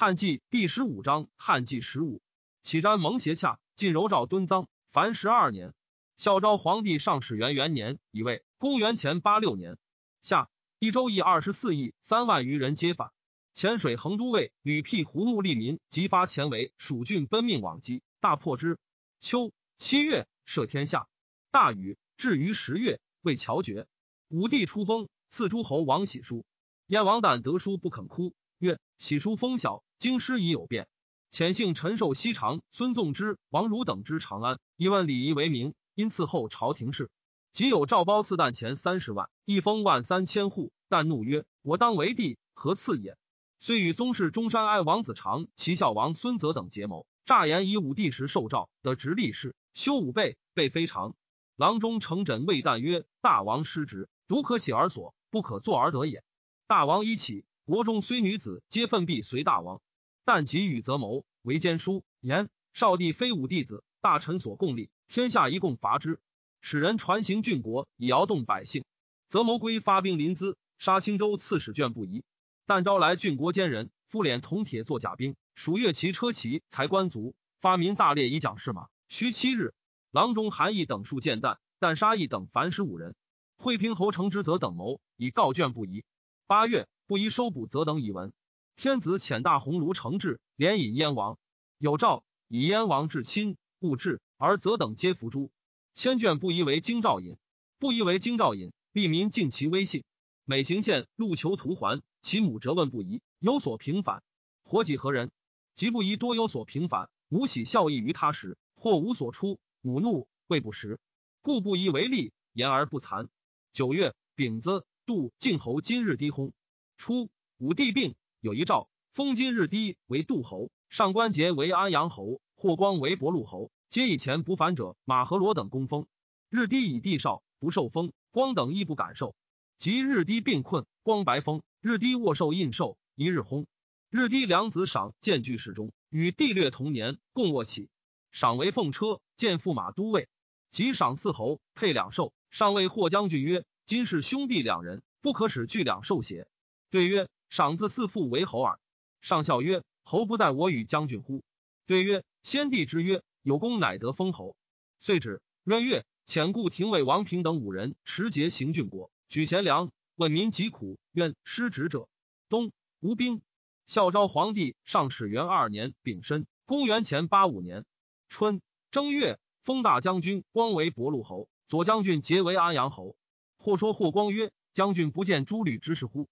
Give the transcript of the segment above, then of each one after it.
汉纪第十五章，汉纪十五，启瞻蒙邪洽，晋柔赵敦臧，凡十二年。孝昭皇帝上始元元年，乙未，公元前八六年夏，一周邑二十四亿三万余人皆反。潜水横都尉吕辟胡穆利民即发前为蜀郡奔命往击，大破之。秋七月，赦天下。大雨至于十月，未乔绝。武帝出崩，赐诸侯王喜书。燕王旦得书不肯哭，曰：“喜书封小，京师已有变。”遣幸陈寿西长、孙纵之、王儒等之长安，以问礼仪为名，因伺候朝廷事。即有赵褒赐旦钱三十万，一封万三千户。旦怒曰：“我当为帝，何赐也？”虽与宗室中山哀王子长、齐孝王孙泽等结谋，诈言以武帝时受诏得直立事，修武备，备非常。郎中承枕谓旦曰：“大王失职，独可起而所，不可坐而得也。”大王一起，国中虽女子，皆奋必随大王。但及与则谋，为奸书言少帝非武弟子，大臣所共立，天下一共伐之，使人传行郡国，以摇动百姓。则谋归发兵临淄，杀青州刺史卷不疑。但招来郡国奸人，敷脸铜铁作甲兵，属越骑车骑，才官族，发民大列以奖士马。须七日，郎中韩义等数见旦，但杀义等凡十五人。惠平侯程之则等谋，以告卷不疑。八月，不宜收捕则等以闻。天子遣大鸿胪承制，连引燕王。有诏以燕王至亲，勿至，而则等皆服诛。千卷不疑为京兆尹，不疑为京兆尹，吏民尽其威信。每行县路求图还。其母责问不疑，有所平反。活己何人？即不疑多有所平反。母喜孝义于他时，或无所出。母怒未不食，故不疑为利，言而不惭。九月丙子，杜晋侯今日低薨。初，武帝病，有一诏，封今日低为杜侯，上官桀为安阳侯，霍光为博陆侯，皆以前不反者马和罗等攻封。日低以帝少，不受封，光等亦不敢受。及日低病困，光白封。日低握寿印绶，一日薨。日低两子赏见据侍中，与帝略同年，共卧起。赏为凤车，见驸马都尉。即赏四侯，配两寿。上谓霍将军曰：“今是兄弟两人，不可使具两寿邪？”对曰：“赏自四父为侯耳。”上笑曰：“侯不在我与将军乎？”对曰：“先帝之曰，有功乃得封侯。”遂止。闰月，遣故廷尉王平等五人持节行郡国，举贤良。问民疾苦，愿失职者。冬，吴兵。孝昭皇帝上始元二年丙申，公元前八五年春正月，封大将军光为博陆侯，左将军节为安阳侯。或说霍光曰：“将军不见诸吕之事乎？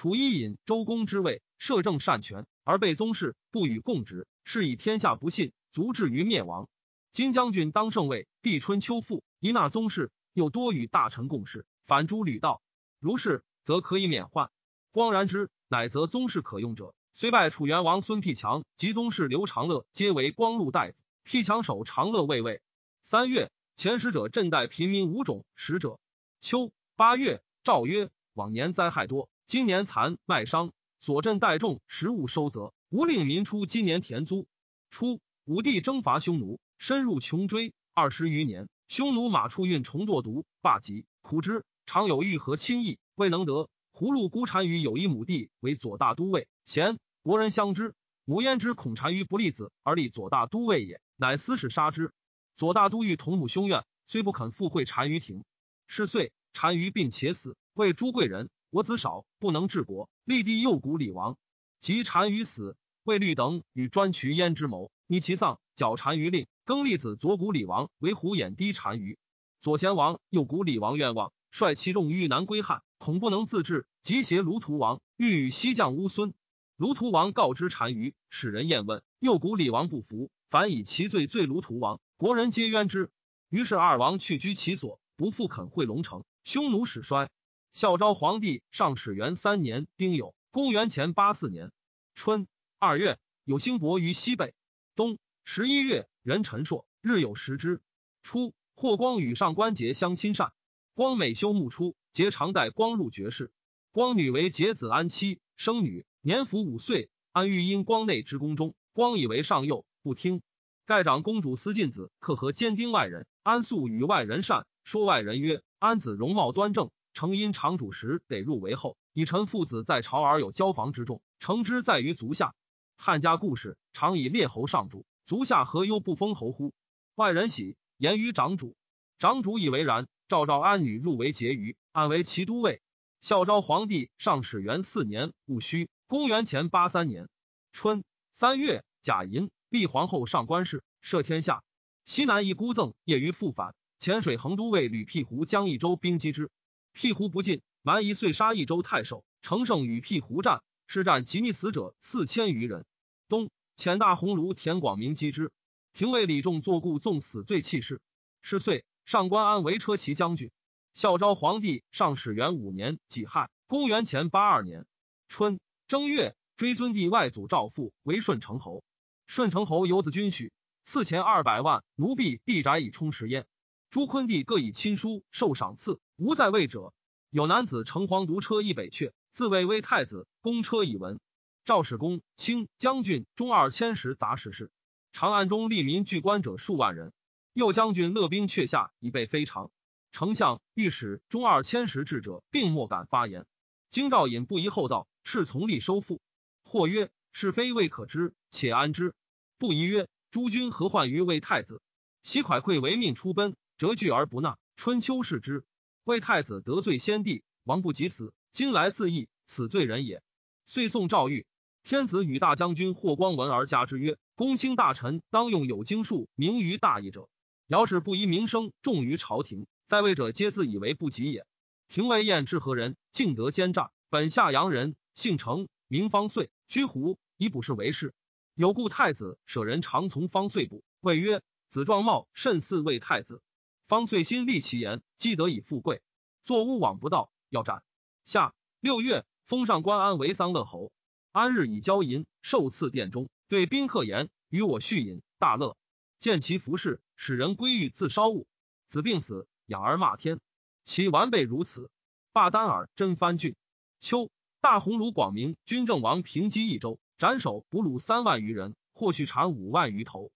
楚伊尹周公之位，摄政擅权，而被宗室不与共职，是以天下不信，足至于灭亡。金将军当圣位，帝春秋复，一纳宗室，又多与大臣共事，反诸吕道。”如是，则可以免患。光然之，乃则宗室可用者，虽拜楚元王孙辟强及宗室刘长乐，皆为光禄大夫。辟强守长乐卫尉。三月，前使者镇代平民五种使者。秋八月，诏曰：往年灾害多，今年残卖商，所镇代众食物收则，无令民出今年田租。初，武帝征伐匈奴，深入穷追，二十余年，匈奴马畜运重堕毒，罢疾，苦之。常有欲和亲意，未能得。葫芦孤单于有一亩地，为左大都尉。贤国人相知。母焉知恐单于不立子，而立左大都尉也，乃私使杀之。左大都欲同母兄怨，虽不肯赴会单于庭。是岁，单于病且死。为朱贵人：“我子少，不能治国。”立帝右谷李王。及单于死，魏律等与专渠焉之谋，逆其丧，剿单于令，更立子左谷李王为虎眼低单于。左贤王右谷李王愿望。率其众欲南归汉，恐不能自治，即携卢图王，欲与西将乌孙。卢图王告知单于，使人验问，右谷李王不服，反以其罪罪卢图王，国人皆冤之。于是二王去居其所，不复肯会龙城。匈奴始衰。孝昭皇帝上始元三年丁酉，公元前八四年春二月，有星伯于西北。冬十一月，壬辰朔，日有食之。初，霍光与上官桀相亲善。光美修穆出，结常代光入爵士。光女为桀子安妻，生女年服五岁。安欲因光内之宫中，光以为上幼，不听。盖长公主思进子，可和坚丁外人。安素与外人善，说外人曰：“安子容貌端正，成因长主时得入为后。以臣父子在朝而有交房之众，成之在于足下。”汉家故事常以列侯上主，足下何忧不封侯乎？外人喜，言于长主。长主以为然。赵昭安女入为婕妤，安为齐都尉。孝昭皇帝上始元四年戊戌，公元前八三年春三月甲寅，立皇后上官氏，摄天下。西南一孤赠业于复返，潜水横都尉吕辟胡将益州兵击之，辟胡不进，蛮夷遂杀益州太守，乘胜与辟胡战，是战及逆死者四千余人。冬，遣大鸿胪田广明击之，廷尉李仲作故纵死罪弃市。是岁。上官安为车骑将军。孝昭皇帝上始元五年己亥，公元前八二年春正月，追尊帝外祖赵父为顺承侯。顺承侯有子君许，赐钱二百万，奴婢地宅以充实焉。朱坤帝各以亲书受赏赐，无在位者。有男子乘黄犊车一北阙，自谓为太子，公车以闻。赵史公卿将军中二千石杂事事，长安中利民聚官者数万人。右将军勒兵阙下，以备非常。丞相、御史中二千石智者，并莫敢发言。京兆尹不疑厚道，斥从吏收复。或曰：是非未可知，且安之。不疑曰：诸君何患于魏太子？袭蒯聩为命出奔，折据而不纳。春秋视之。魏太子得罪先帝，王不及死，今来自缢，此罪人也。遂送诏谕。天子与大将军霍光闻而加之曰：公卿大臣当用有经术，名于大义者。尧使不依名声重于朝廷，在位者皆自以为不及也。廷尉晏之何人？敬德奸诈，本下阳人，姓程，名方遂，居胡，以卜氏为氏。有故太子舍人常从方遂卜，谓曰：“子壮貌甚似魏太子。”方遂心立其言，积德以富贵。坐屋往不到，要斩。下六月，封上官安为桑乐侯。安日以交银受赐殿中，对宾客言：“与我续饮，大乐。”见其服饰，使人归狱自烧物。子病死，养而骂天。其完备如此。罢丹耳，真藩郡。秋，大鸿胪广明军政王平击益州，斩首俘虏三万余人，获畜产五万余头。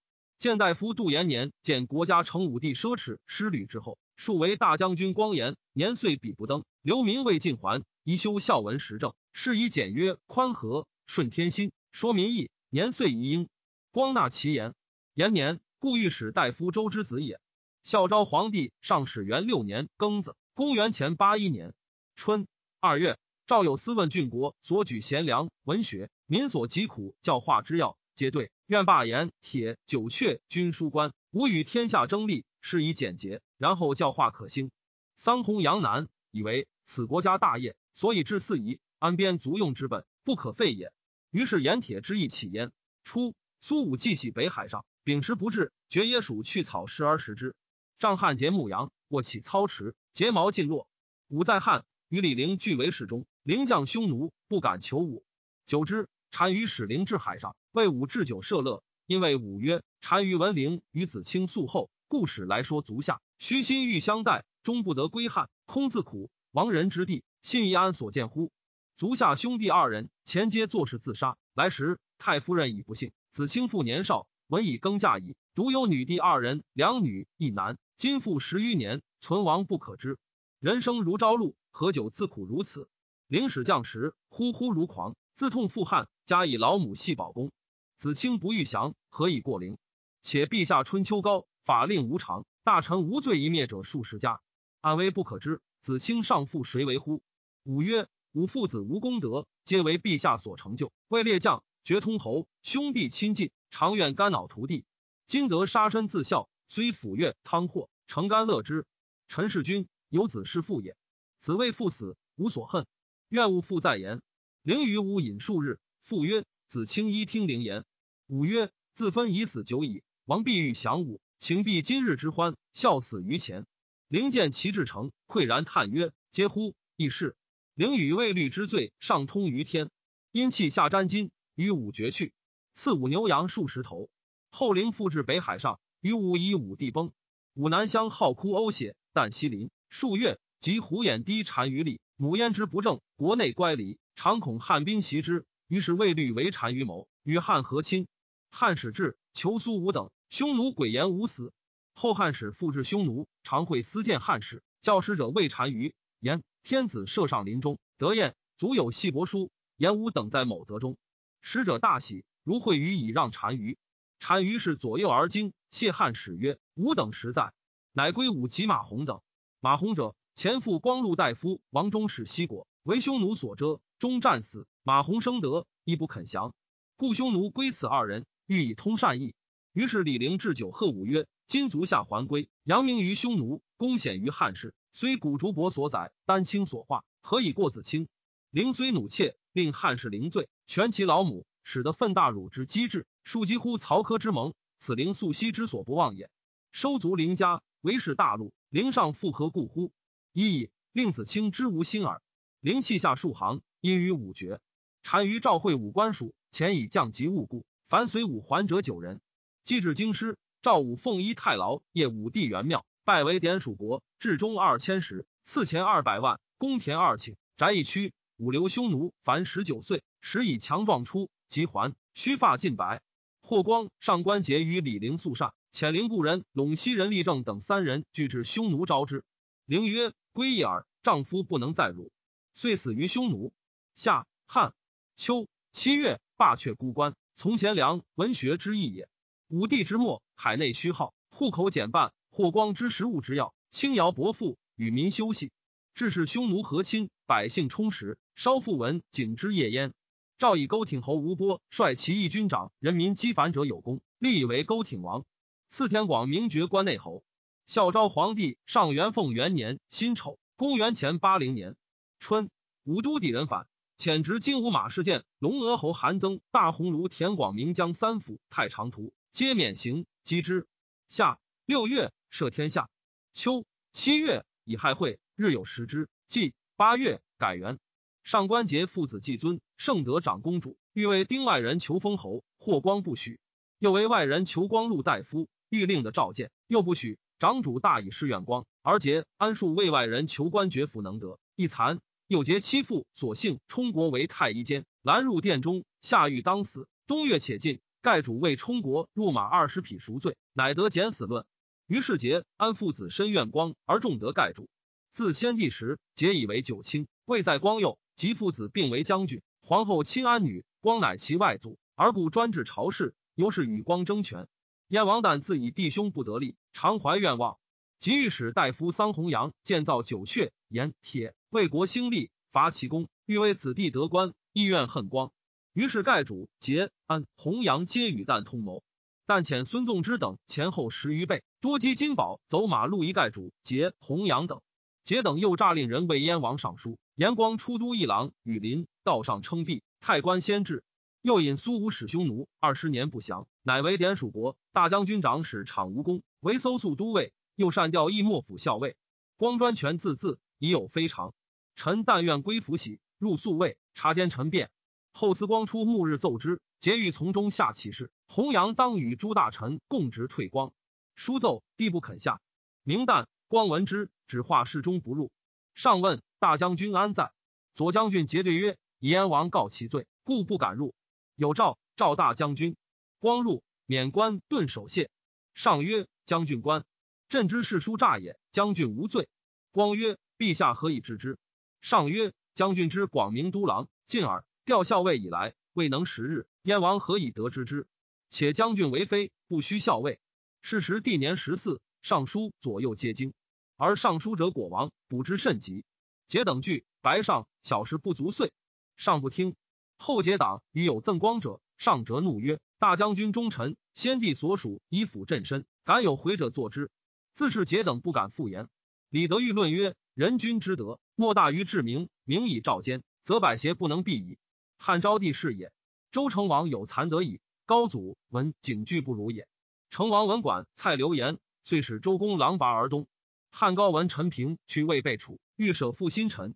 见大夫杜延年见国家成武帝奢侈失旅之后，数为大将军光颜年岁比不登，留民未尽还，宜修孝文时政，是以简约宽和，顺天心，说民意。年岁宜应，光纳其言。延年。故御史大夫周之子也。孝昭皇帝上始元六年庚子，公元前八一年春二月，赵有司问郡国所举贤良文学民所疾苦教化之要，皆对。愿罢言铁九阙军书官，吾与天下争利，是以简洁，然后教化可兴。桑弘杨南以为此国家大业，所以治四夷，安边足用之本，不可废也。于是盐铁之意起焉。初，苏武既系北海上。秉持不至，绝野鼠去草食而食之。仗汉节牧羊，卧起操持，睫毛尽落。武在汉，与李陵俱为侍中。陵将匈奴，不敢求武。久之，单于使陵至海上，为武置酒设乐。因为武曰：“单于闻陵与子卿素厚，故使来说足下。虚心欲相待，终不得归汉，空自苦。亡人之地，信义安所见乎？”足下兄弟二人前皆作事自杀。来时，太夫人已不幸，子卿复年少。文以更嫁矣，独有女弟二人，两女一男。今复十余年，存亡不可知。人生如朝露，何久自苦如此？领使将时，呼呼如狂，自痛负汉，加以老母系保公。子卿不欲降，何以过陵？且陛下春秋高，法令无常，大臣无罪一灭者数十家，安危不可知。子卿上父谁为乎？五曰：吾父子无功德，皆为陛下所成就。为列将，绝通侯，兄弟亲近。常愿肝脑涂地，今得杀身自效，虽抚越汤祸，诚甘乐之。陈世君有子是父也，子为父死，无所恨，愿勿复再言。灵与吾饮数日，父曰：“子卿依听灵言。”吾曰：“自分已死久矣，王必欲降吾，请避今日之欢，笑死于前。”灵见其至诚，喟然叹曰：“嗟乎！亦是。”灵与未律之罪，上通于天，因气下沾金，与吾绝去。赐武牛羊数十头，后灵复至北海上，与武以武帝崩。武南乡好哭呕血，但西临数月，及虎眼低单于立，母焉之不正，国内乖离，常恐汉兵袭之，于是魏律为单于谋，与汉和亲。汉使至，求苏武等，匈奴诡言无死。后汉使复至匈奴，常会私见汉使，教使者谓单于言：天子射上林中，得宴，足有细帛书，言武等在某则中。使者大喜。如会于以让单于。单于是左右而惊，谢汉使曰：“吾等实在。”乃归武及马洪等。马洪者，前父光禄大夫王忠使西国，为匈奴所遮，终战死。马洪生得，亦不肯降，故匈奴归此二人，欲以通善意。于是李陵置酒贺武曰：“今足下还归，扬名于匈奴，功显于汉室。虽古竹帛所载，丹青所化，何以过子卿？”陵虽弩切，令汉室陵罪，全其老母，使得奋大辱之机智。庶几乎曹科之盟，此灵素昔之所不忘也。收足陵家，为是大陆，陵上复何故乎？一以令子卿之无心耳。灵气下数行，因于五绝。单于召会武官属，前以降级务故，凡随武还者九人。既至京师，赵武奉衣太牢，谒武帝元庙，拜为典属国，至中二千石，赐钱二百万，公田二顷，宅一区。武留匈奴，凡十九岁，时以强壮出，即还，须发尽白。霍光上官桀与李陵素善，遣陵故人陇西人立正等三人俱至匈奴招之。陵曰：“归一耳，丈夫不能再辱，遂死于匈奴。”夏、汉、秋七月，罢却孤关，从贤良，文学之意也。武帝之末，海内虚耗，户口减半。霍光之食物之要，轻徭薄赋，与民休息，致使匈奴和亲，百姓充实。稍复闻景之夜焉。赵以勾挺侯吴波率其义军长，人民积繁者有功，立以为勾挺王。赐田广名爵关内侯。孝昭皇帝上元凤元年辛丑，公元前八零年春，武都抵人反，遣执金吾马事件龙娥侯韩增、大鸿胪田广明将三府太常图，皆免刑，击之。夏六月，赦天下。秋七月，以亥会，日有食之。季八月，改元。上官桀父子季尊，圣德长公主，欲为丁外人求封侯，霍光不许；又为外人求光禄大夫，欲令的召见，又不许。长主大以示远光，而桀安数为外人求官爵府能得，一残。又桀妻父，所幸冲国为太医监，拦入殿中，下狱当死。冬月且尽，盖主为冲国入马二十匹赎罪，乃得减死论。于是桀安父子深怨光，而重得盖主。自先帝时，桀以为九卿，位在光右。及父子并为将军，皇后亲安女，光乃其外祖，而故专治朝事，由是与光争权。燕王旦自以弟兄不得力，常怀愿望，即御史大夫桑弘羊建造酒阙，盐铁，为国兴利，伐其功，欲为子弟得官，意愿恨光。于是盖主节安弘羊皆与旦通谋，但遣孙纵之等前后十余倍，多积金宝，走马路一盖主节弘羊等。节等又诈令人为燕王上书。延光出都一郎，羽林道上称帝，太官先至。又引苏武使匈奴二十年不降，乃为典属国大将军长史场无功，为搜素都尉。又善调义莫府校尉。光专权自自，已有非常。臣但愿归府喜，入宿卫，察奸臣变。后思光出暮日奏之，节欲从中下启事。弘扬当与诸大臣共执退光。书奏，帝不肯下。明旦，光闻之，只画室中不入。上问。大将军安在？左将军结对曰：“燕王告其罪，故不敢入。”有诏，赵大将军光入，免官，顿守谢。上曰：“将军官，朕之事书诈也。将军无罪。”光曰：“陛下何以知之？”上曰：“将军之广明都郎，进而调校尉以来，未能十日。燕王何以得知之？且将军为妃，不须校尉。是时帝年十四，尚书左右皆惊，而尚书者果王，补之甚急。”节等惧，白上小时不足岁，上不听。后结党与有赠光者，上折怒曰：“大将军忠臣，先帝所属，以辅朕身，敢有回者作之。”自是节等不敢复言。李德裕论曰：“人君之德，莫大于治民。民以照奸，则百邪不能避矣。汉昭帝是也。周成王有残德矣，高祖闻景惧不如也。成王文管蔡流言，遂使周公狼拔而东。汉高文陈平去魏被楚。欲舍负新臣，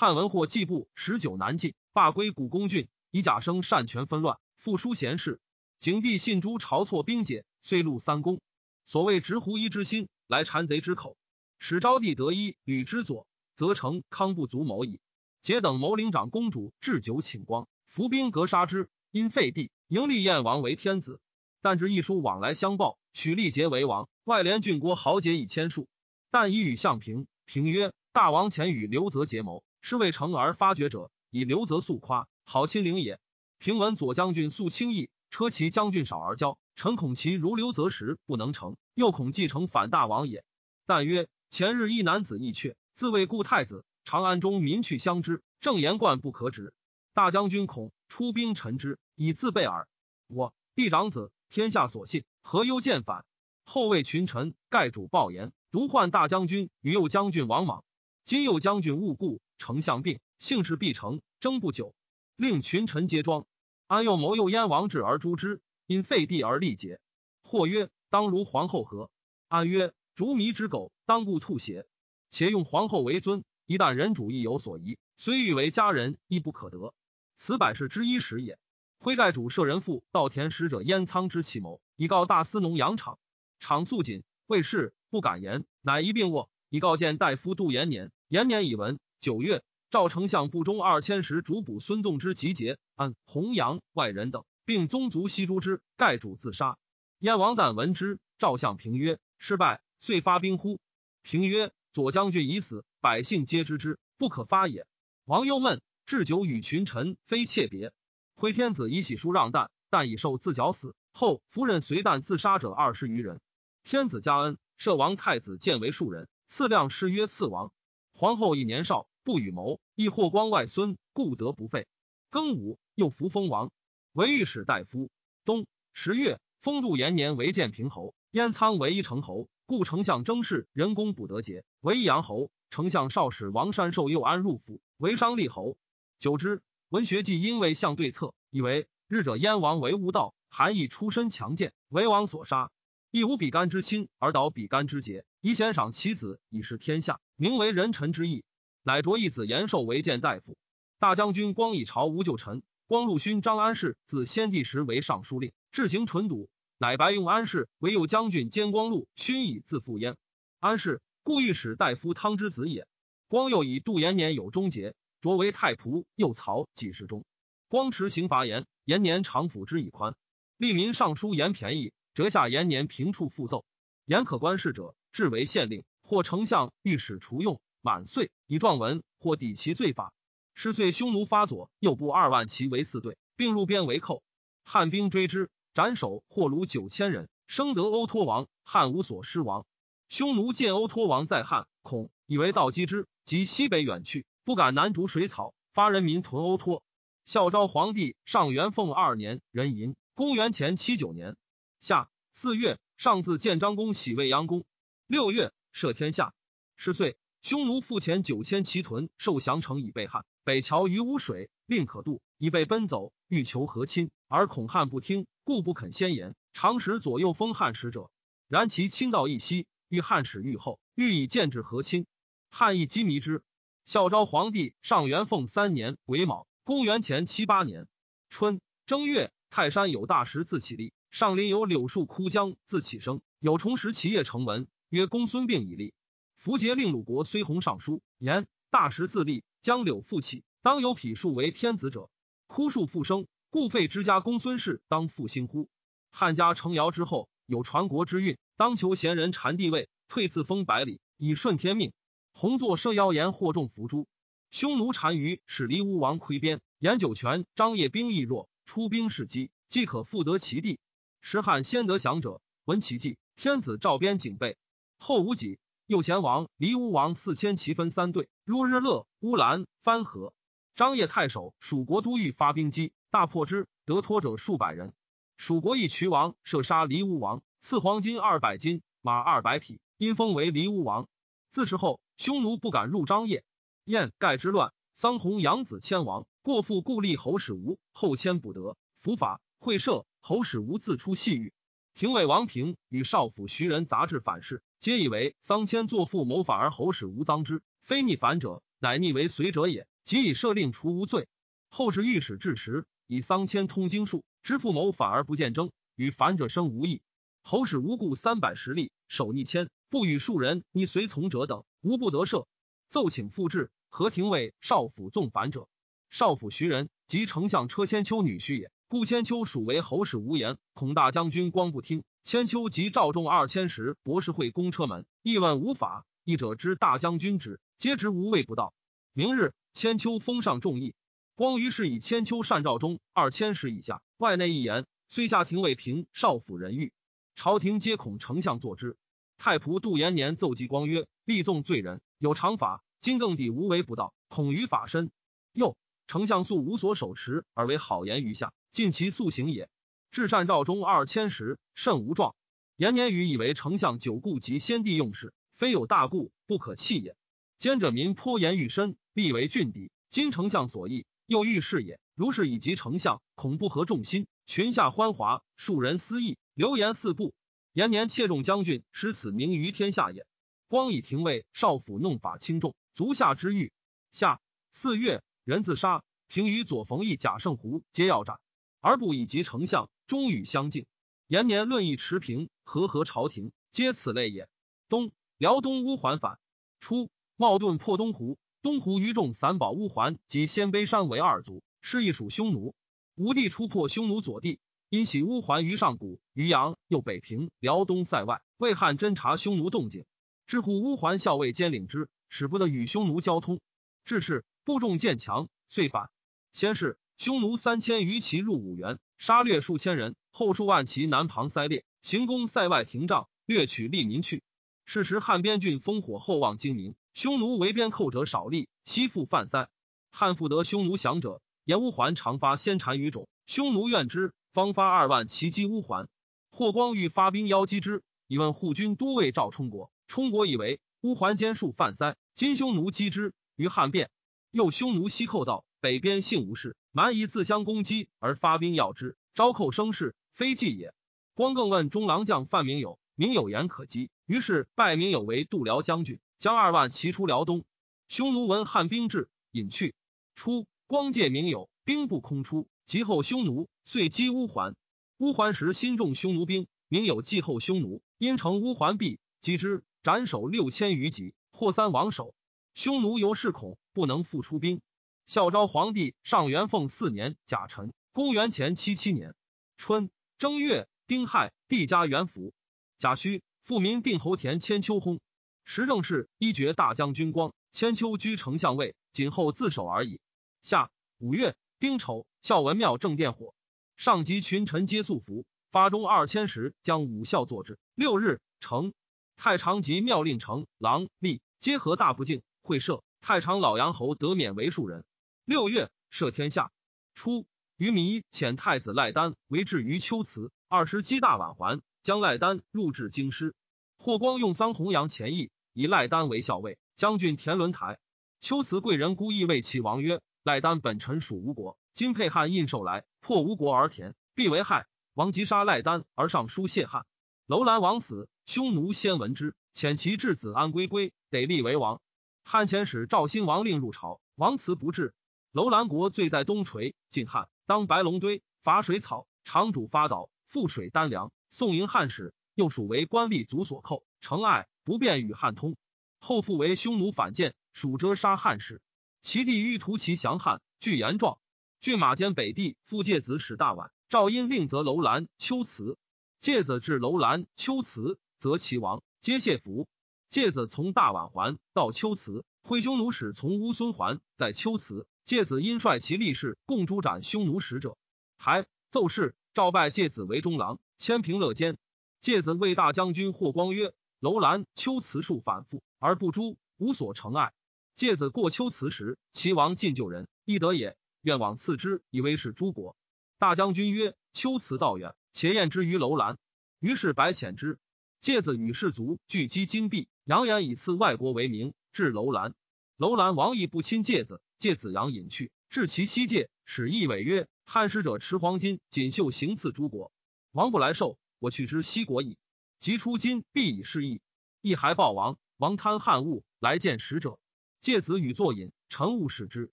汉文或季布十九南进，罢归古公郡，以假生擅权纷乱，复书贤士。景帝信诸晁错兵解，遂录三公。所谓执狐疑之心，来谗贼之口。使昭帝得一吕之左，则成康不足谋矣。皆等谋领长公主置酒请光，伏兵格杀之。因废帝，迎立燕王为天子。但至一书往来相报，许立节为王，外连郡国豪杰以千数。但以与相平，平曰。大王前与刘泽结谋，是为成而发觉者，以刘泽素夸，好亲陵也。平闻左将军素轻易，车骑将军少而骄，臣恐其如流泽时不能成，又恐继承反大王也。但曰：前日一男子义阙，自谓故太子，长安中民去相知，正言冠不可止。大将军恐出兵臣之，以自备耳。我弟长子，天下所信，何忧见反？后谓群臣盖主报言，独患大将军与右将军王莽。今右将军误故，丞相病，幸事必成，争不久。令群臣皆庄。安又谋右燕王志而诛之，因废帝而立节。或曰：当如皇后何？安曰：逐迷之狗，当故吐血。且用皇后为尊，一旦人主亦有所疑，虽欲为家人，亦不可得。此百事之一时也。徽盖主舍人父稻田使者燕仓之奇谋，以告大司农杨敞。敞素谨，未事不敢言，乃一并卧，以告见大夫杜延年。延年以闻。九月，赵丞相部中二千石主捕孙纵之集结，按弘扬外人等，并宗族悉诛之。盖主自杀。燕王旦闻之，赵相平曰：“失败，遂发兵乎？”平曰：“左将军已死，百姓皆知之，不可发也。”王忧闷。置酒与群臣，非妾别。徽天子以喜书让旦，旦以受自绞死。后夫人随旦自杀者二十余人。天子加恩，赦王太子见为庶人，赐亮谥曰赐王。皇后以年少，不与谋，亦霍光外孙，故得不废。庚午，又服封王，为御史大夫。冬十月，封杜延年为建平侯，燕仓为一城侯。故丞相征士人工不得节，为益阳侯。丞相少使王山寿右安入府，为商立侯。久之，文学记因为相对策，以为日者燕王为无道，韩义出身强健，为王所杀，亦无比干之心，而导比干之节，以显赏其子，以示天下，名为人臣之义。乃着一子延寿为谏大夫。大将军光以朝无旧臣，光禄勋张安世自先帝时为尚书令，志行纯笃，乃白用安世为右将军兼光禄勋，以自复焉。安世故御史大夫汤之子也。光又以杜延年有终节。擢为太仆，右曹给事中。光持刑罚严，延年常抚之以宽。吏民尚书言便宜，折下延年平处复奏。言可观事者，至为县令或丞相，御史除用满岁以状文，或抵其罪法。是岁匈奴发左右部二万骑为四队，并入边为寇。汉兵追之，斩首或虏九千人，生得欧托王。汉无所失亡。匈奴见欧托王在汉，恐以为盗击之，即西北远去。不敢南逐水草，发人民屯欧托。孝昭皇帝上元凤二年壬寅，公元前七九年夏四月，上自建章宫喜未央宫。六月，赦天下。十岁，匈奴复前九千骑屯受降城以备汉。北桥于无水，令可渡，以备奔走，欲求和亲，而恐汉不听，故不肯先言。常使左右封汉使者，然其亲道一息，欲汉使御后，欲以见制和亲。汉亦积迷之。孝昭皇帝上元凤三年癸卯，公元前七八年春正月，泰山有大石自起立，上林有柳树枯江自起生，有重石其叶成文，曰公孙病已立。符节令鲁国虽弘上书言大石自立，江柳复起，当有匹树为天子者，枯树复生，故废之家公孙氏当复兴乎？汉家成尧之后，有传国之运，当求贤人禅帝位，退自封百里，以顺天命。洪作设妖言，惑众伏诛。匈奴单于使黎吴王窥边，言酒泉、张掖兵亦弱，出兵事机，即可复得其地。时汉先得降者，闻其计，天子召边警备。后无己，右贤王黎吴王四千骑分三队，入日乐、乌兰、番河。张掖太守蜀国都尉发兵击，大破之，得脱者数百人。蜀国一渠王射杀黎吴王，赐黄金二百斤，马二百匹，因封为黎吴王。自是后。匈奴不敢入张掖，燕盖之乱，桑弘养子迁王，过父故立侯使吴，后迁不得，伏法会赦，侯使吴自出细狱。廷尉王平与少府徐人杂志反噬，皆以为桑迁作父谋反而侯使无赃之，非逆反者，乃逆为随者也。即以赦令除无罪。后世御史至时，以桑迁通经术，知父谋反而不见征，与反者生无异。侯使无故三百十例，守逆迁，不与庶人逆随从者等。无不得赦，奏请复制。何廷尉少府纵反者，少府徐人及丞相车千秋女婿也。故千秋属为侯使无言，恐大将军光不听。千秋及赵仲二千石博士会公车门，议问无法。议者知大将军之，皆知无畏不到。明日，千秋封上众议。光于是以千秋善赵中二千石以下，外内一言，虽下廷尉平少府人欲，朝廷皆恐丞相坐之。太仆杜延年奏纪光曰：“立纵罪人有常法，今更抵无为不道，恐于法身。又丞相素无所手持，而为好言于下，尽其素行也。至善诏中二千石，甚无状。延年余以为丞相久顾及先帝用事，非有大故，不可弃也。兼者民颇言欲深，必为郡邸。今丞相所议，又欲事也。如是以及丞相，恐不合众心。群下欢华，庶人私议，流言四部。延年切众将军，使此名于天下也。光以廷尉少府弄法轻重，足下之欲。下四月。人自杀，平与左冯翊、贾胜胡皆要斩，而不以及丞相，终与相敬。延年论议持平，和合朝廷，皆此类也。东辽东乌桓反，初冒顿破东湖，东湖余众散保乌桓及鲜卑山为二族，是亦属匈奴。吴地初破匈奴左地，因喜乌桓于上谷、于阳，又北平、辽东塞外，为汉侦察匈奴动静，知乎乌桓校尉兼领之，使不得与匈奴交通，至是。部众渐强，遂反。先是，匈奴三千余骑入五原，杀掠数千人。后数万骑南旁塞列，行宫塞外亭帐，掠取利民去。是时，汉边郡烽火厚望精明，匈奴围边寇者少利，西复犯塞。汉复得匈奴降者，言乌桓常发先单于种，匈奴怨之，方发二万骑击乌桓。霍光欲发兵邀击之，以问护军都尉赵充国。充国以为乌桓坚戍犯塞，今匈奴击之，于汉变。又匈奴西寇到北边，幸无事，蛮夷自相攻击，而发兵要之，招寇生事，非计也。光更问中郎将范明友，明友言可击，于是拜明友为度辽将军，将二万骑出辽东。匈奴闻汉兵至，引去。初，光借明友兵不空出，及后匈奴，遂击乌桓。乌桓时新众匈奴兵，明友继后匈奴，因乘乌桓壁，击之，斩首六千余级，获三王首。匈奴由是恐，不能复出兵。孝昭皇帝上元凤四年甲辰，公元前七七年春正月丁亥，帝加元符。甲戌，复民定侯田千秋薨。时政事一爵大将军光，千秋居丞相位，仅后自守而已。夏五月丁丑，孝文庙正殿火，上级群臣皆素服，发中二千石，将武孝作之。六日成，太常及庙令丞郎吏皆合大不敬。会赦太常老杨侯得免为庶人。六月赦天下。初，于弥遣太子赖丹为至于秋辞。二十击大宛还，将赖丹入至京师。霍光用桑弘羊前邑，以赖丹为校尉。将军田伦台。秋辞贵人孤意为其王曰：“赖丹本臣属吴国，今沛汉印绶来，破吴国而田，必为害。王即杀赖丹，而上书谢汉。楼兰王死，匈奴先闻之，遣其质子安归归，得立为王。”汉遣使赵兴王令入朝，王辞不至。楼兰国罪在东陲，晋汉当白龙堆，伐水草，长主发岛，覆水丹梁。宋迎汉使，又属为官吏族所寇，城爱不便与汉通。后复为匈奴反间，属折杀汉使。其弟欲图其降汉，据言状。郡马兼北地复介子使大宛，赵因令则楼兰、秋辞。介子至楼兰、秋辞，则其王皆谢服。介子从大宛还，到秋辞，会匈奴使从乌孙还，在秋辞，介子因率其力士共诛斩匈奴使者，还奏事，召拜介子为中郎，迁平乐监。介子谓大将军霍光曰：“楼兰、秋辞数反复而不诛，无所成爱。介子过秋辞时，齐王进救人，亦得也。愿往赐之，以为是诸国。”大将军曰：“秋辞道远，且验之于楼兰。”于是白遣之。介子与士卒聚积金币。扬言以赐外国为名，至楼兰。楼兰王亦不亲介子，介子阳隐去，至其西界，使义伟曰：“汉使者持黄金锦绣行刺诸国，王不来受，我去之西国矣。即出金，必以示义。义还报王，王贪汉物，来见使者。介子与作饮，臣勿使之，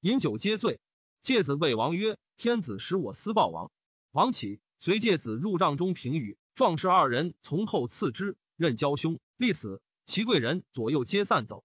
饮酒皆醉。介子谓王曰：‘天子使我私报王。’王起，随介子入帐中平语。壮士二人从后刺之，任交凶，立死。”其贵人左右皆散走。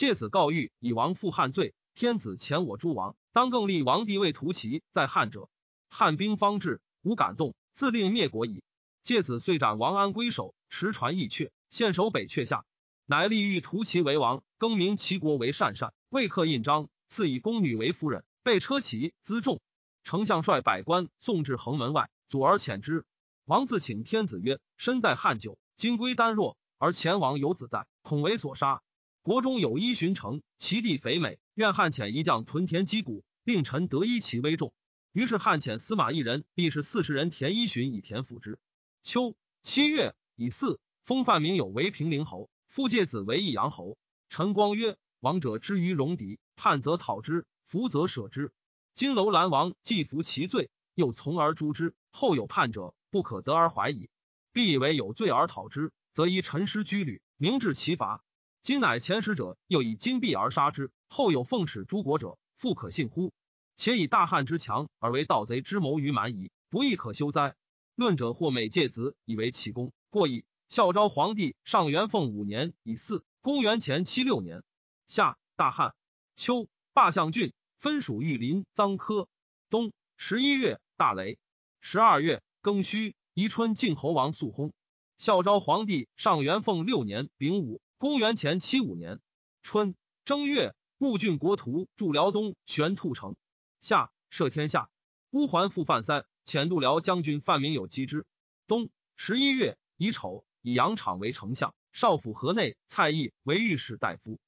介子告谕以王负汉罪，天子遣我诸王，当更立王帝位图齐在汉者。汉兵方至，无感动，自令灭国矣。介子遂斩王安归首，持传义阙，献守北阙下，乃立欲图齐为王，更名齐国为善善，未刻印章，赐以宫女为夫人，备车骑辎重。丞相率百官送至横门外，阻而遣之。王自请天子曰：“身在汉久，今归丹若，而前王有子在，恐为所杀。国中有一巡城，其地肥美，愿汉遣一将屯田击鼓，令臣得一其威重。”于是汉遣司马一人，必是四十人田一巡以田辅之。秋七月乙巳，封范明有为平陵侯，复介子为益阳侯。陈光曰：“王者之于戎狄，叛则讨之，福则舍之。今楼兰王既服其罪，又从而诛之，后有叛者，不可得而怀矣。必以为有罪而讨之，则以陈师居旅，明治其罚。今乃前使者，又以金币而杀之，后有奉使诸国者，复可信乎？且以大汉之强而为盗贼之谋于蛮夷，不亦可休哉？论者或美介子以为其功，过矣。孝昭皇帝上元凤五年乙巳。公元前七六年夏，大旱。秋，霸象郡分属玉林臧科。冬十一月，大雷。十二月庚戌，宜春晋侯王肃薨。孝昭皇帝上元凤六年丙午，公元前七五年春正月，穆郡国图驻辽东玄兔城。夏，赦天下。乌桓复犯三，遣度辽将军范明有击之。冬十一月，乙丑，以杨敞为丞相。少府河内，蔡邑为御史大夫。